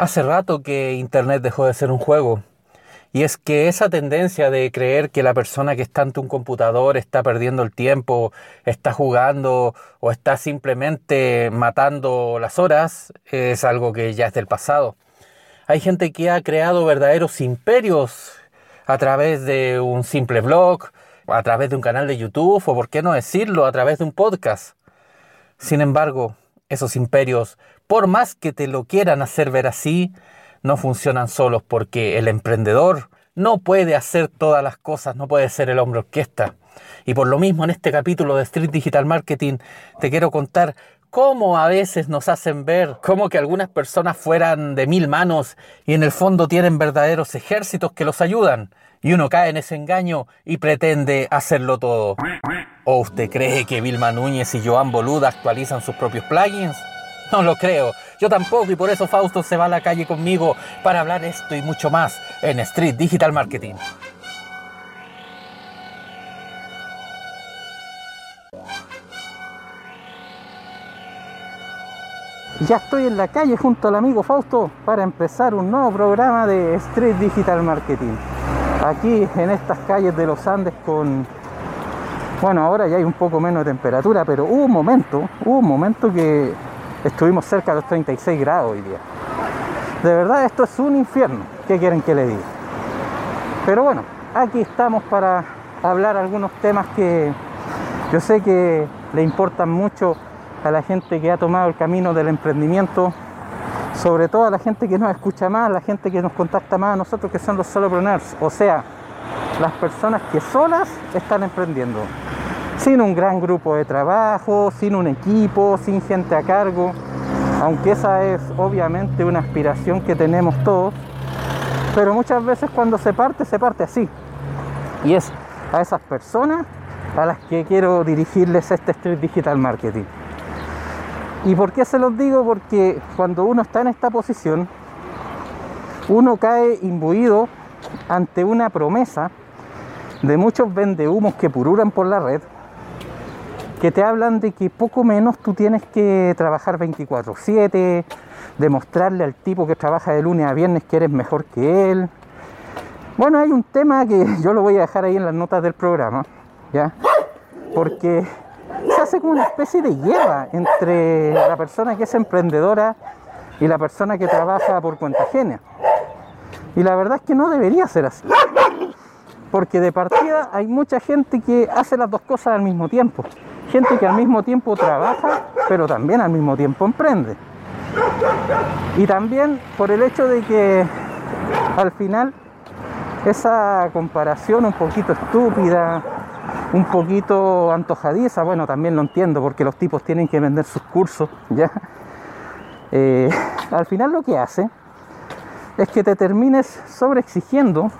Hace rato que Internet dejó de ser un juego. Y es que esa tendencia de creer que la persona que está ante un computador está perdiendo el tiempo, está jugando o está simplemente matando las horas es algo que ya es del pasado. Hay gente que ha creado verdaderos imperios a través de un simple blog, a través de un canal de YouTube o, por qué no decirlo, a través de un podcast. Sin embargo, esos imperios, por más que te lo quieran hacer ver así, no funcionan solos porque el emprendedor no puede hacer todas las cosas, no puede ser el hombre orquesta. Y por lo mismo en este capítulo de Street Digital Marketing te quiero contar cómo a veces nos hacen ver como que algunas personas fueran de mil manos y en el fondo tienen verdaderos ejércitos que los ayudan. Y uno cae en ese engaño y pretende hacerlo todo. ¿O usted cree que Vilma Núñez y Joan Boluda actualizan sus propios plugins? No lo creo. Yo tampoco y por eso Fausto se va a la calle conmigo para hablar esto y mucho más en Street Digital Marketing. Ya estoy en la calle junto al amigo Fausto para empezar un nuevo programa de Street Digital Marketing. Aquí en estas calles de los Andes con... Bueno, ahora ya hay un poco menos de temperatura, pero hubo un momento, hubo un momento que Estuvimos cerca de los 36 grados hoy día. De verdad esto es un infierno. ¿Qué quieren que le diga? Pero bueno, aquí estamos para hablar algunos temas que yo sé que le importan mucho a la gente que ha tomado el camino del emprendimiento, sobre todo a la gente que nos escucha más, la gente que nos contacta más a nosotros que son los solopreneurs, o sea, las personas que solas están emprendiendo sin un gran grupo de trabajo, sin un equipo, sin gente a cargo, aunque esa es obviamente una aspiración que tenemos todos, pero muchas veces cuando se parte, se parte así. Y es a esas personas a las que quiero dirigirles este Street Digital Marketing. ¿Y por qué se los digo? Porque cuando uno está en esta posición, uno cae imbuido ante una promesa de muchos vendehumos que pururan por la red, que te hablan de que poco menos tú tienes que trabajar 24/7, demostrarle al tipo que trabaja de lunes a viernes que eres mejor que él. Bueno, hay un tema que yo lo voy a dejar ahí en las notas del programa, ¿ya? Porque se hace como una especie de guerra entre la persona que es emprendedora y la persona que trabaja por cuenta ajena. Y la verdad es que no debería ser así. Porque de partida hay mucha gente que hace las dos cosas al mismo tiempo gente que al mismo tiempo trabaja, pero también al mismo tiempo emprende. Y también por el hecho de que al final esa comparación un poquito estúpida, un poquito antojadiza, bueno, también lo entiendo porque los tipos tienen que vender sus cursos, ¿ya? Eh, al final lo que hace es que te termines sobreexigiendo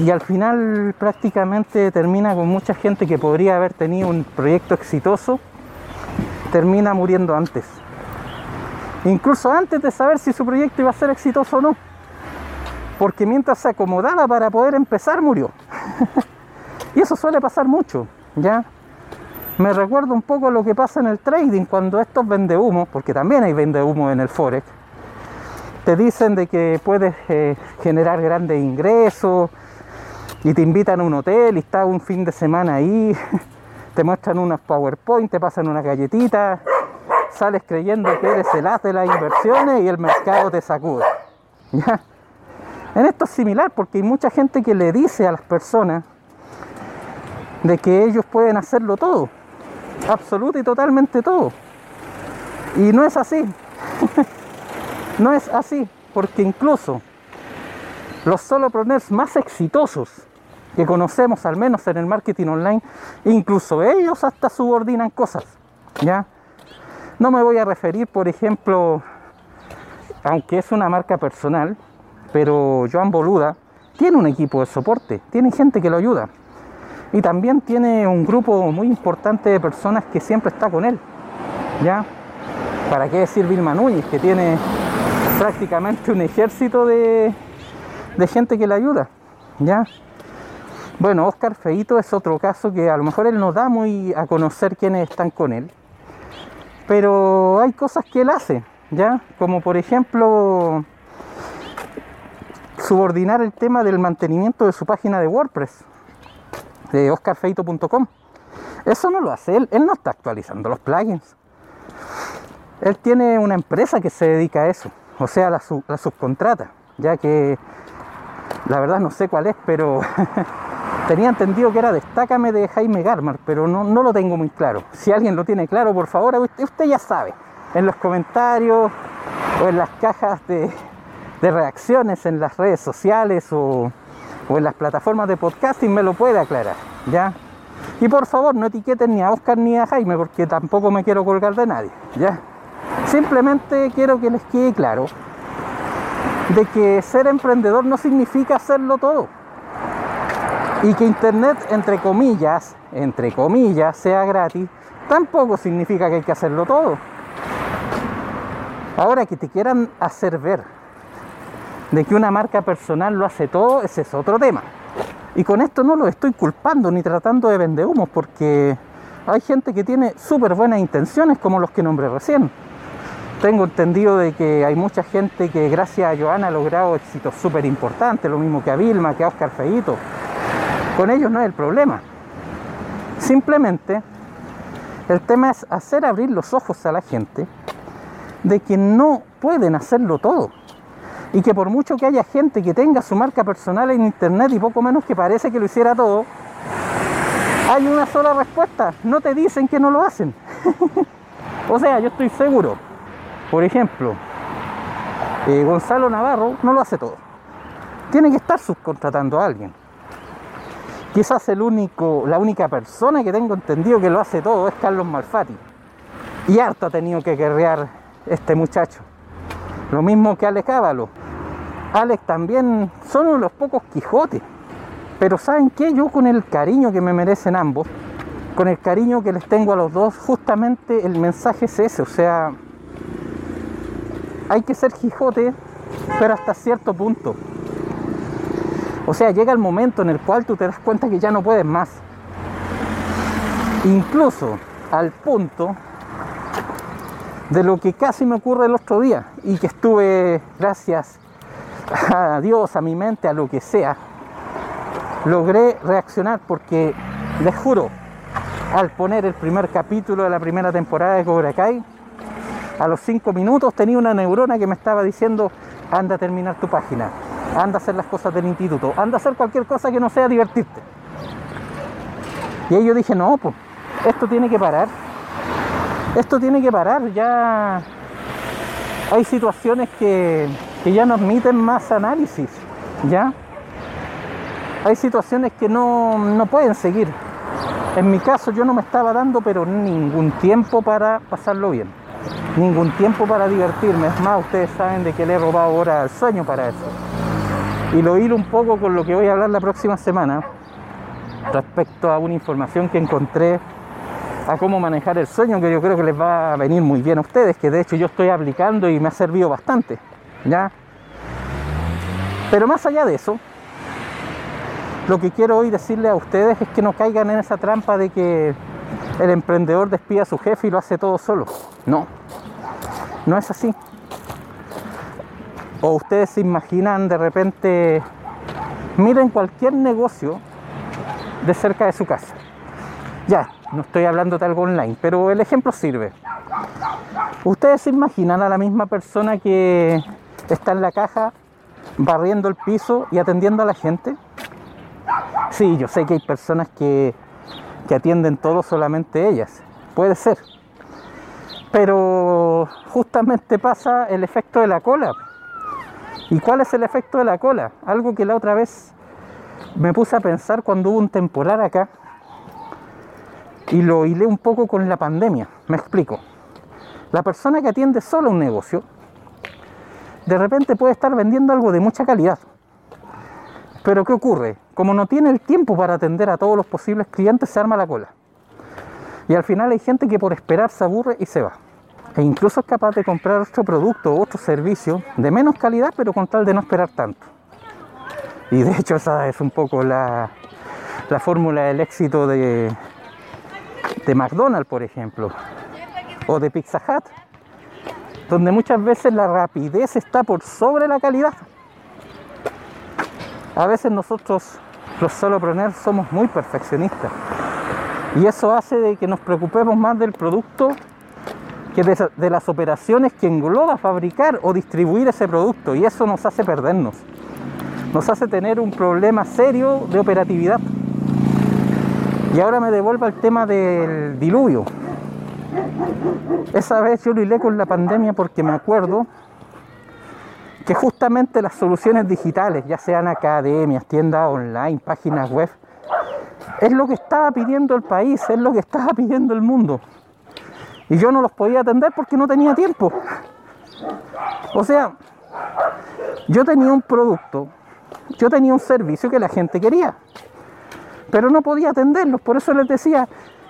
y al final prácticamente termina con mucha gente que podría haber tenido un proyecto exitoso, termina muriendo antes. Incluso antes de saber si su proyecto iba a ser exitoso o no. Porque mientras se acomodaba para poder empezar, murió. y eso suele pasar mucho, ¿ya? Me recuerdo un poco lo que pasa en el trading cuando estos vende humo, porque también hay vende humo en el Forex, te dicen de que puedes eh, generar grandes ingresos, y te invitan a un hotel y estás un fin de semana ahí, te muestran unas PowerPoint, te pasan una galletita, sales creyendo que eres el as de las inversiones y el mercado te sacude. En esto es similar porque hay mucha gente que le dice a las personas de que ellos pueden hacerlo todo, absoluto y totalmente todo. Y no es así. no es así, porque incluso los solopreneurs más exitosos que conocemos al menos en el marketing online, incluso ellos hasta subordinan cosas, ¿ya? No me voy a referir, por ejemplo, aunque es una marca personal, pero Joan Boluda tiene un equipo de soporte, tiene gente que lo ayuda. Y también tiene un grupo muy importante de personas que siempre está con él. ¿Ya? ¿Para qué decir Vilma Núñez, que tiene prácticamente un ejército de, de gente que le ayuda? ¿Ya? Bueno, Oscar Feito es otro caso que a lo mejor él no da muy a conocer quiénes están con él, pero hay cosas que él hace, ¿ya? Como por ejemplo subordinar el tema del mantenimiento de su página de WordPress, de oscarfeito.com. Eso no lo hace él, él no está actualizando los plugins. Él tiene una empresa que se dedica a eso, o sea, la, la subcontrata, ya que la verdad no sé cuál es, pero tenía entendido que era Destácame de Jaime Garmar, pero no, no, lo tengo muy claro. Si alguien lo tiene claro, por favor, usted, ya sabe, en los comentarios o en las cajas de, de reacciones en las redes sociales o, o, en las plataformas de podcasting me lo puede aclarar, ¿ya? Y por favor, no etiqueten ni a Oscar ni a Jaime, porque tampoco me quiero colgar de nadie, ¿ya? Simplemente quiero que les quede claro de que ser emprendedor no significa hacerlo todo. Y que Internet, entre comillas, entre comillas, sea gratis, tampoco significa que hay que hacerlo todo. Ahora que te quieran hacer ver de que una marca personal lo hace todo, ese es otro tema. Y con esto no lo estoy culpando ni tratando de vender humos, porque hay gente que tiene súper buenas intenciones, como los que nombré recién. Tengo entendido de que hay mucha gente que gracias a Joana ha logrado éxitos súper importantes, lo mismo que a Vilma, que a Oscar Feito. Con ellos no es el problema. Simplemente el tema es hacer abrir los ojos a la gente de que no pueden hacerlo todo. Y que por mucho que haya gente que tenga su marca personal en internet y poco menos que parece que lo hiciera todo, hay una sola respuesta. No te dicen que no lo hacen. o sea, yo estoy seguro. Por ejemplo, eh, Gonzalo Navarro no lo hace todo. Tiene que estar subcontratando a alguien. Quizás el único, la única persona que tengo entendido que lo hace todo es Carlos Malfatti. Y harto ha tenido que guerrear este muchacho. Lo mismo que Alex Ávalo. Alex también son uno de los pocos Quijotes. Pero ¿saben qué? Yo con el cariño que me merecen ambos, con el cariño que les tengo a los dos, justamente el mensaje es ese. O sea, hay que ser Quijote, pero hasta cierto punto. O sea, llega el momento en el cual tú te das cuenta que ya no puedes más. Incluso al punto de lo que casi me ocurre el otro día y que estuve, gracias a Dios, a mi mente, a lo que sea, logré reaccionar porque les juro, al poner el primer capítulo de la primera temporada de Cobra Kai, a los cinco minutos tenía una neurona que me estaba diciendo, anda a terminar tu página, anda a hacer las cosas del instituto, anda a hacer cualquier cosa que no sea divertirte. Y ahí yo dije, no, pues, esto tiene que parar. Esto tiene que parar, ya hay situaciones que, ya no admiten más análisis, ¿ya? Hay situaciones que no, no pueden seguir. En mi caso yo no me estaba dando pero ningún tiempo para pasarlo bien. Ningún tiempo para divertirme. Es más, ustedes saben de que le he robado ahora al sueño para eso. Y lo hilo un poco con lo que voy a hablar la próxima semana respecto a una información que encontré a cómo manejar el sueño que yo creo que les va a venir muy bien a ustedes, que de hecho yo estoy aplicando y me ha servido bastante, ¿ya? Pero más allá de eso, lo que quiero hoy decirle a ustedes es que no caigan en esa trampa de que el emprendedor despide a su jefe y lo hace todo solo. No, no es así. O ustedes se imaginan de repente, miren cualquier negocio de cerca de su casa. Ya, no estoy hablando de algo online, pero el ejemplo sirve. Ustedes se imaginan a la misma persona que está en la caja barriendo el piso y atendiendo a la gente. Sí, yo sé que hay personas que, que atienden todo solamente ellas. Puede ser. Pero justamente pasa el efecto de la cola. ¿Y cuál es el efecto de la cola? Algo que la otra vez me puse a pensar cuando hubo un temporal acá y lo hilé un poco con la pandemia. Me explico. La persona que atiende solo un negocio, de repente puede estar vendiendo algo de mucha calidad. Pero ¿qué ocurre? Como no tiene el tiempo para atender a todos los posibles clientes, se arma la cola. Y al final hay gente que por esperar se aburre y se va. E incluso es capaz de comprar otro producto otro servicio de menos calidad, pero con tal de no esperar tanto. Y de hecho esa es un poco la, la fórmula del éxito de, de McDonald's, por ejemplo, o de Pizza Hut. donde muchas veces la rapidez está por sobre la calidad. A veces nosotros los solopreneurs somos muy perfeccionistas y eso hace de que nos preocupemos más del producto que de, de, las operaciones que engloba fabricar o distribuir ese producto y eso nos hace perdernos. Nos hace tener un problema serio de operatividad. Y ahora me devuelvo al tema del diluvio. Esa vez yo lo hilé con la pandemia porque me acuerdo que justamente las soluciones digitales, ya sean academias, tiendas online, páginas web, es lo que estaba pidiendo el país, es lo que estaba pidiendo el mundo. Y yo no los podía atender porque no tenía tiempo. O sea, yo tenía un producto, yo tenía un servicio que la gente quería, pero no podía atenderlos. Por eso les decía,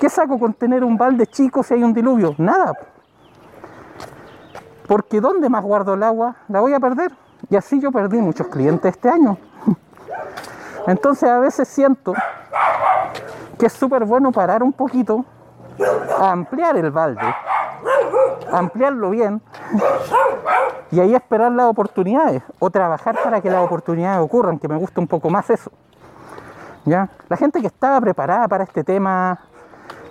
¿qué saco con tener un balde chico si hay un diluvio? Nada. Porque ¿dónde más guardo el agua? La voy a perder. Y así yo perdí muchos clientes este año. Entonces a veces siento que es súper bueno parar un poquito, ampliar el balde, ampliarlo bien y ahí esperar las oportunidades o trabajar para que las oportunidades ocurran, que me gusta un poco más eso. ¿Ya? La gente que estaba preparada para este tema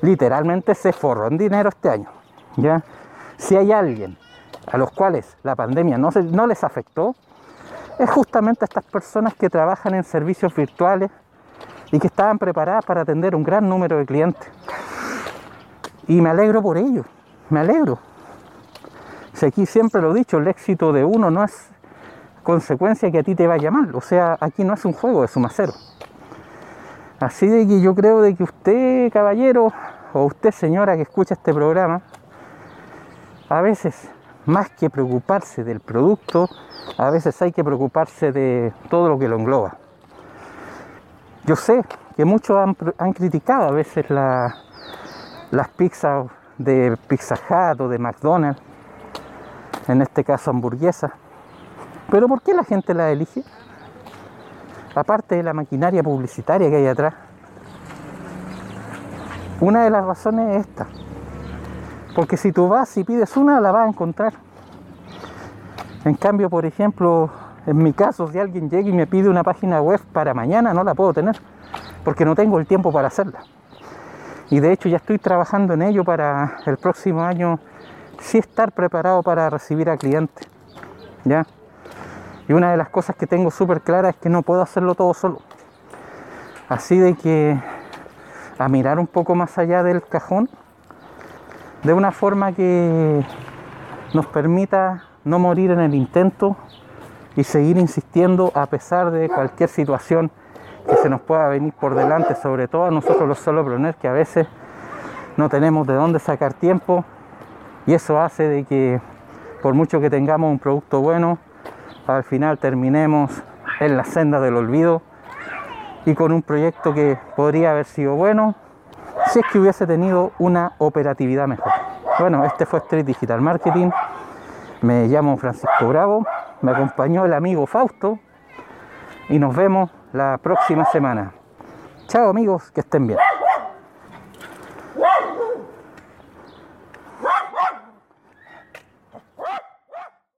literalmente se forró en dinero este año. ¿ya? Si hay alguien a los cuales la pandemia no, no les afectó, es justamente a estas personas que trabajan en servicios virtuales y que estaban preparadas para atender un gran número de clientes. Y me alegro por ello, me alegro. Si aquí siempre lo he dicho, el éxito de uno no es consecuencia que a ti te vaya mal. O sea, aquí no es un juego de suma cero. Así de que yo creo de que usted, caballero, o usted, señora, que escucha este programa, a veces, más que preocuparse del producto, a veces hay que preocuparse de todo lo que lo engloba. Yo sé que muchos han, han criticado a veces la, las pizzas de Pizza Hut o de McDonald's, en este caso hamburguesas. Pero ¿por qué la gente la elige? Aparte de la maquinaria publicitaria que hay atrás. Una de las razones es esta. Porque si tú vas y pides una, la vas a encontrar. En cambio, por ejemplo, en mi caso, si alguien llega y me pide una página web para mañana, no la puedo tener. Porque no tengo el tiempo para hacerla. Y de hecho ya estoy trabajando en ello para el próximo año sí estar preparado para recibir a clientes. ¿Ya? Y una de las cosas que tengo súper clara es que no puedo hacerlo todo solo. Así de que a mirar un poco más allá del cajón, de una forma que nos permita no morir en el intento y seguir insistiendo a pesar de cualquier situación se nos pueda venir por delante, sobre todo a nosotros los solopreneurs que a veces no tenemos de dónde sacar tiempo y eso hace de que por mucho que tengamos un producto bueno, al final terminemos en la senda del olvido y con un proyecto que podría haber sido bueno si es que hubiese tenido una operatividad mejor. Bueno, este fue Street Digital Marketing. Me llamo Francisco Bravo, me acompañó el amigo Fausto y nos vemos la próxima semana. Chao amigos, que estén bien.